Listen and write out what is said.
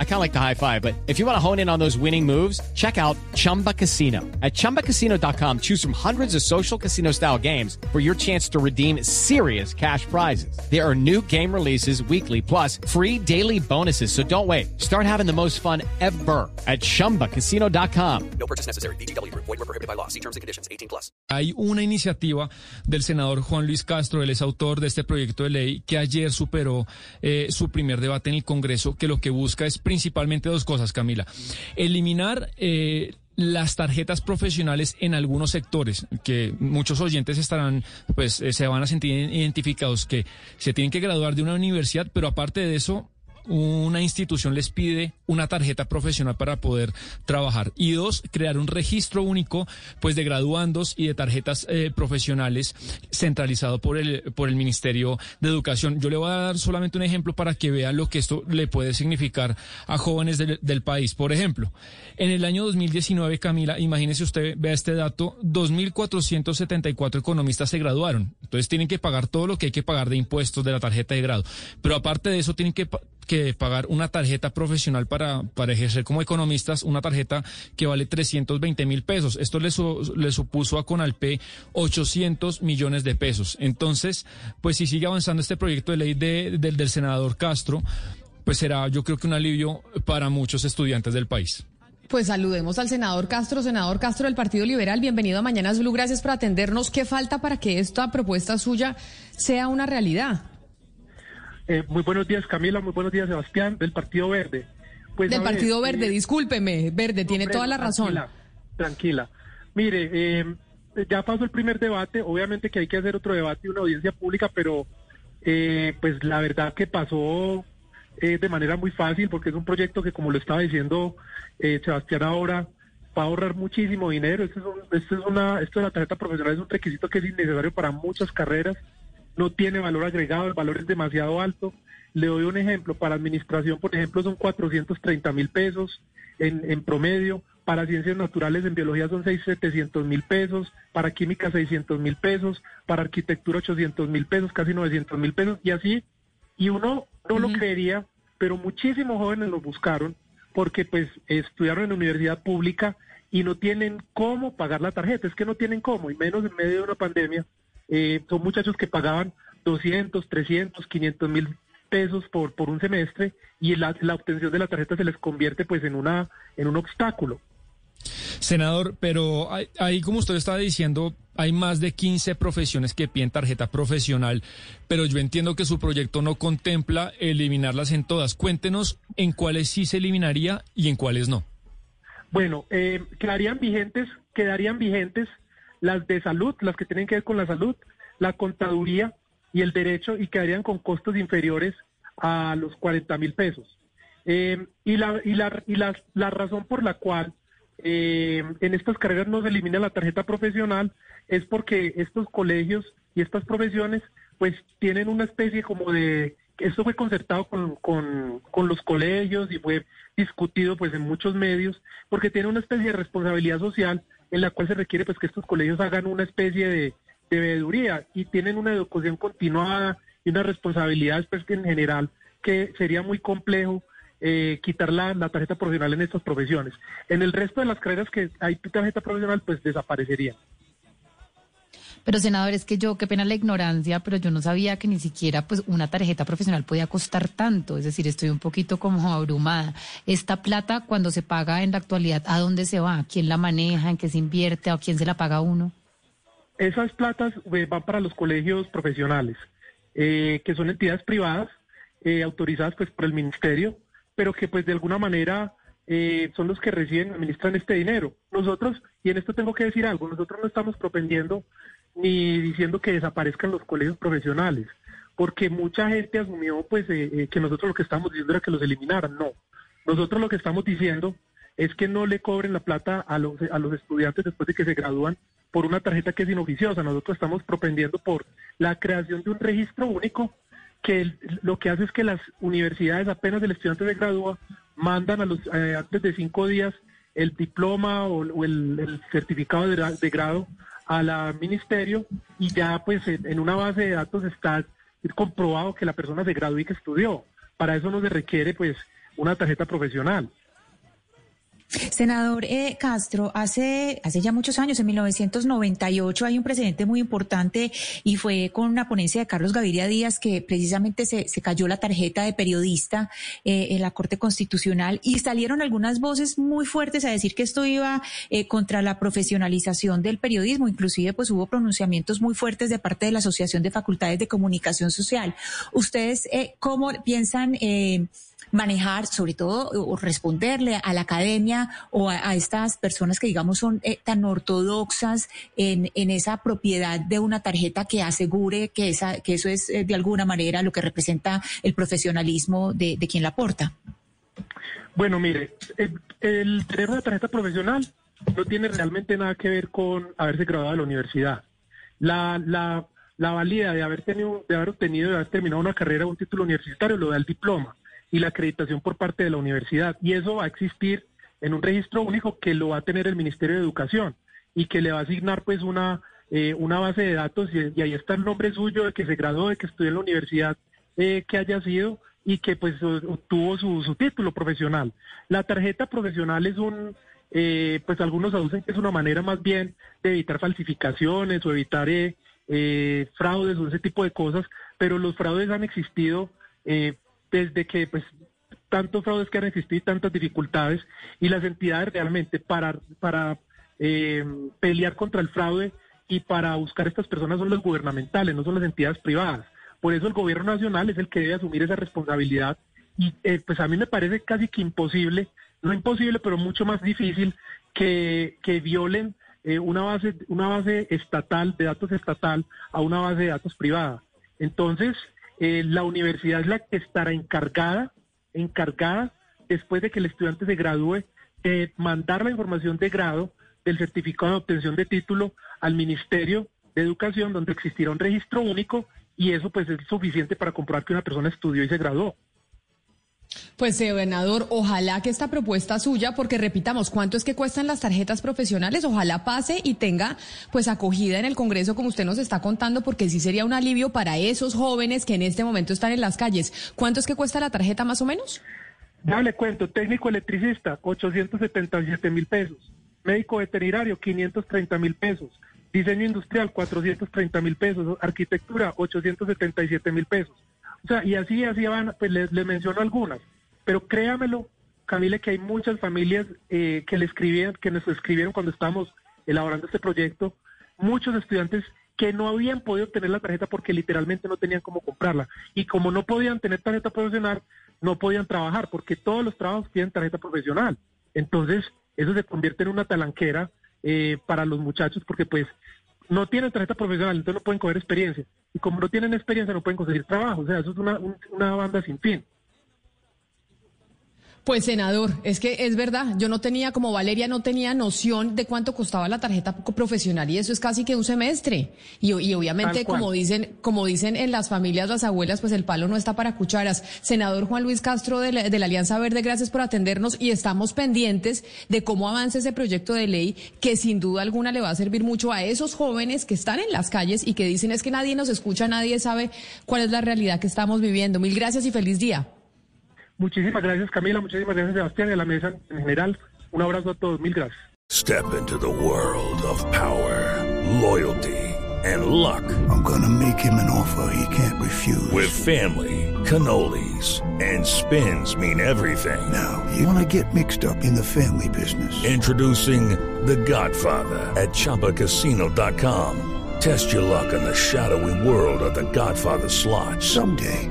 I kind of like the high five, but if you want to hone in on those winning moves, check out Chumba Casino. At ChumbaCasino.com, choose from hundreds of social casino style games for your chance to redeem serious cash prizes. There are new game releases weekly, plus free daily bonuses. So don't wait. Start having the most fun ever at ChumbaCasino.com. No purchase necessary. BGW. Void were prohibited by law. See terms and conditions. 18 plus. Hay una iniciativa del senador Juan Luis Castro, él es autor de este proyecto de ley que ayer superó eh, su primer debate en el Congreso, que lo que busca es principalmente dos cosas, Camila. Eliminar... Eh, las tarjetas profesionales en algunos sectores, que muchos oyentes estarán, pues eh, se van a sentir identificados, que se tienen que graduar de una universidad, pero aparte de eso, una institución les pide una tarjeta profesional para poder trabajar. Y dos, crear un registro único pues de graduandos y de tarjetas eh, profesionales centralizado por el, por el Ministerio de Educación. Yo le voy a dar solamente un ejemplo para que vean lo que esto le puede significar a jóvenes del, del país. Por ejemplo, en el año 2019, Camila, imagínese usted, vea este dato, 2.474 economistas se graduaron. Entonces tienen que pagar todo lo que hay que pagar de impuestos de la tarjeta de grado. Pero aparte de eso, tienen que que pagar una tarjeta profesional para, para ejercer como economistas, una tarjeta que vale 320 mil pesos. Esto le, le supuso a Conalpe 800 millones de pesos. Entonces, pues si sigue avanzando este proyecto de ley de, del senador Castro, pues será yo creo que un alivio para muchos estudiantes del país. Pues saludemos al senador Castro, senador Castro del Partido Liberal. Bienvenido a Mañanas Blue. Gracias por atendernos. ¿Qué falta para que esta propuesta suya sea una realidad? Eh, muy buenos días, Camila. Muy buenos días, Sebastián, del Partido Verde. Pues, del Partido Verde, eh, discúlpeme, Verde, tiene toda la razón. Tranquila. Mire, eh, ya pasó el primer debate. Obviamente que hay que hacer otro debate y una audiencia pública, pero pues la verdad que pasó de manera muy fácil porque es un proyecto que, como lo estaba diciendo Sebastián ahora, va a ahorrar muchísimo dinero. Esto es, esto es una, esto de la tarjeta profesional es un requisito que es innecesario para muchas carreras no tiene valor agregado, el valor es demasiado alto. Le doy un ejemplo, para administración, por ejemplo, son 430 mil pesos en, promedio, para ciencias naturales en biología son 700 mil pesos, para química 600 mil pesos, para arquitectura 800 mil pesos, casi 900 mil pesos, y así, y uno no lo creería, pero muchísimos jóvenes lo buscaron porque pues estudiaron en la universidad pública y no tienen cómo pagar la tarjeta, es que no tienen cómo, y menos en medio de una pandemia, eh, son muchachos que pagaban 200, 300, 500 mil pesos por, por un semestre y la, la obtención de la tarjeta se les convierte pues en, una, en un obstáculo. Senador, pero ahí, como usted estaba diciendo, hay más de 15 profesiones que piden tarjeta profesional, pero yo entiendo que su proyecto no contempla eliminarlas en todas. Cuéntenos en cuáles sí se eliminaría y en cuáles no. Bueno, eh, quedarían vigentes, quedarían vigentes las de salud, las que tienen que ver con la salud, la contaduría y el derecho y quedarían con costos inferiores a los 40 mil pesos. Eh, y la, y, la, y la, la, razón por la cual eh, en estas carreras no se elimina la tarjeta profesional es porque estos colegios y estas profesiones pues tienen una especie como de esto fue concertado con, con, con, los colegios y fue discutido pues en muchos medios porque tiene una especie de responsabilidad social en la cual se requiere pues que estos colegios hagan una especie de, de veeduría y tienen una educación continuada y unas responsabilidades pues en general que sería muy complejo eh, quitar la, la, tarjeta profesional en estas profesiones. En el resto de las carreras que hay tarjeta profesional pues desaparecería. Pero senador, es que yo, qué pena la ignorancia, pero yo no sabía que ni siquiera pues una tarjeta profesional podía costar tanto. Es decir, estoy un poquito como abrumada. Esta plata, cuando se paga en la actualidad, ¿a dónde se va? ¿Quién la maneja? ¿En qué se invierte? ¿O quién se la paga a uno? Esas platas eh, van para los colegios profesionales, eh, que son entidades privadas eh, autorizadas pues por el ministerio, pero que pues de alguna manera son los que reciben, administran este dinero. Nosotros, y en esto tengo que decir algo, nosotros no estamos propendiendo ni diciendo que desaparezcan los colegios profesionales, porque mucha gente asumió pues eh, eh, que nosotros lo que estamos diciendo era que los eliminaran. No, nosotros lo que estamos diciendo es que no le cobren la plata a los, a los estudiantes después de que se gradúan por una tarjeta que es inoficiosa. Nosotros estamos propendiendo por la creación de un registro único que lo que hace es que las universidades apenas el estudiante se gradúa mandan a los eh, antes de cinco días el diploma o, el, certificado de, de, grado al ministerio y ya pues en, una base de datos está comprobado que la persona se graduó y que estudió. Para eso no se requiere pues una tarjeta profesional. Senador eh, Castro, hace, hace ya muchos años, en 1998, hay un precedente muy importante y fue con una ponencia de Carlos Gaviria Díaz que precisamente se, se cayó la tarjeta de periodista eh, en la Corte Constitucional y salieron algunas voces muy fuertes a decir que esto iba eh, contra la profesionalización del periodismo. Inclusive, pues hubo pronunciamientos muy fuertes de parte de la Asociación de Facultades de Comunicación Social. ¿Ustedes eh, cómo piensan? Manejar, sobre todo, o responderle a la academia o a, estas personas que, digamos, son eh, tan ortodoxas en, en, esa propiedad de una tarjeta que asegure que, esa, que eso es, eh, de alguna manera, lo que representa el profesionalismo de, de quien la aporta? Bueno, mire, el, el tener una tarjeta profesional no tiene realmente nada que ver con haberse graduado de la universidad. La, la, la valía de haber tenido, de haber obtenido, de haber terminado una carrera o un título universitario lo da el diploma y la acreditación por parte de la universidad. Y eso va a existir en un registro único que lo va a tener el Ministerio de Educación y que le va a asignar pues una, eh, una base de datos y, ahí está el nombre suyo de que se graduó, de que estudió en la universidad eh, que haya sido y que pues obtuvo su, su título profesional. La tarjeta profesional es un, eh, pues algunos aducen que es una manera más bien de evitar falsificaciones o evitar eh, eh, fraudes o ese tipo de cosas, pero los fraudes han existido eh, desde que pues tantos fraudes que han existido y tantas dificultades y las entidades realmente para, para eh, pelear contra el fraude y para buscar a estas personas son las gubernamentales, no son las entidades privadas. Por eso el gobierno nacional es el que debe asumir esa responsabilidad y eh, pues a mí me parece casi que imposible, no imposible, pero mucho más difícil que, que violen eh, una base una base estatal de datos estatal a una base de datos privada. Entonces, eh, la universidad es la que estará encargada, encargada, después de que el estudiante se gradúe, de mandar la información de grado del certificado de obtención de título al Ministerio de Educación, donde existirá un registro único y eso pues es suficiente para comprobar que una persona estudió y se graduó. Pues, gobernador, ojalá que esta propuesta suya, porque repitamos, ¿cuánto es que cuestan las tarjetas profesionales? Ojalá pase y tenga pues acogida en el Congreso, como usted nos está contando, porque sí sería un alivio para esos jóvenes que en este momento están en las calles. ¿Cuánto es que cuesta la tarjeta más o menos? Ya le cuento, técnico electricista, 877 mil pesos. Médico veterinario, 530 mil pesos. Diseño industrial, 430 mil pesos. Arquitectura, 877 mil pesos. Y así, así van, pues les, menciono algunas. Pero créamelo, Camila, que hay muchas familias eh, que le escribieron, que nos escribieron cuando estábamos elaborando este proyecto, muchos estudiantes que no habían podido obtener la tarjeta porque literalmente no tenían cómo comprarla. Y como no podían tener tarjeta profesional, no podían trabajar, porque todos los trabajos tienen tarjeta profesional. Entonces, eso se convierte en una talanquera eh, para los muchachos, porque pues no tienen tarjeta profesional, entonces no pueden coger experiencia. Y como no tienen experiencia, no pueden conseguir trabajo. O sea, eso es una, un, una banda sin fin. Pues senador, es que es verdad, yo no tenía, como Valeria, no tenía noción de cuánto costaba la tarjeta profesional y eso es casi que un semestre. Y, y obviamente, como dicen, como dicen en las familias, las abuelas, pues el palo no está para cucharas. Senador Juan Luis Castro de la, de la Alianza Verde, gracias por atendernos y estamos pendientes de cómo avanza ese proyecto de ley que sin duda alguna le va a servir mucho a esos jóvenes que están en las calles y que dicen es que nadie nos escucha, nadie sabe cuál es la realidad que estamos viviendo. Mil gracias y feliz día. Muchísimas gracias Camila, muchísimas gracias Sebastián y a la mesa en general. Un abrazo a todos, mil gracias. Step into the world of power, loyalty and luck. I'm gonna make him an offer he can't refuse. With family, cannolis and spins mean everything. Now, you wanna get mixed up in the family business. Introducing The Godfather at ChumbaCasino.com. Test your luck in the shadowy world of The Godfather slot. Someday,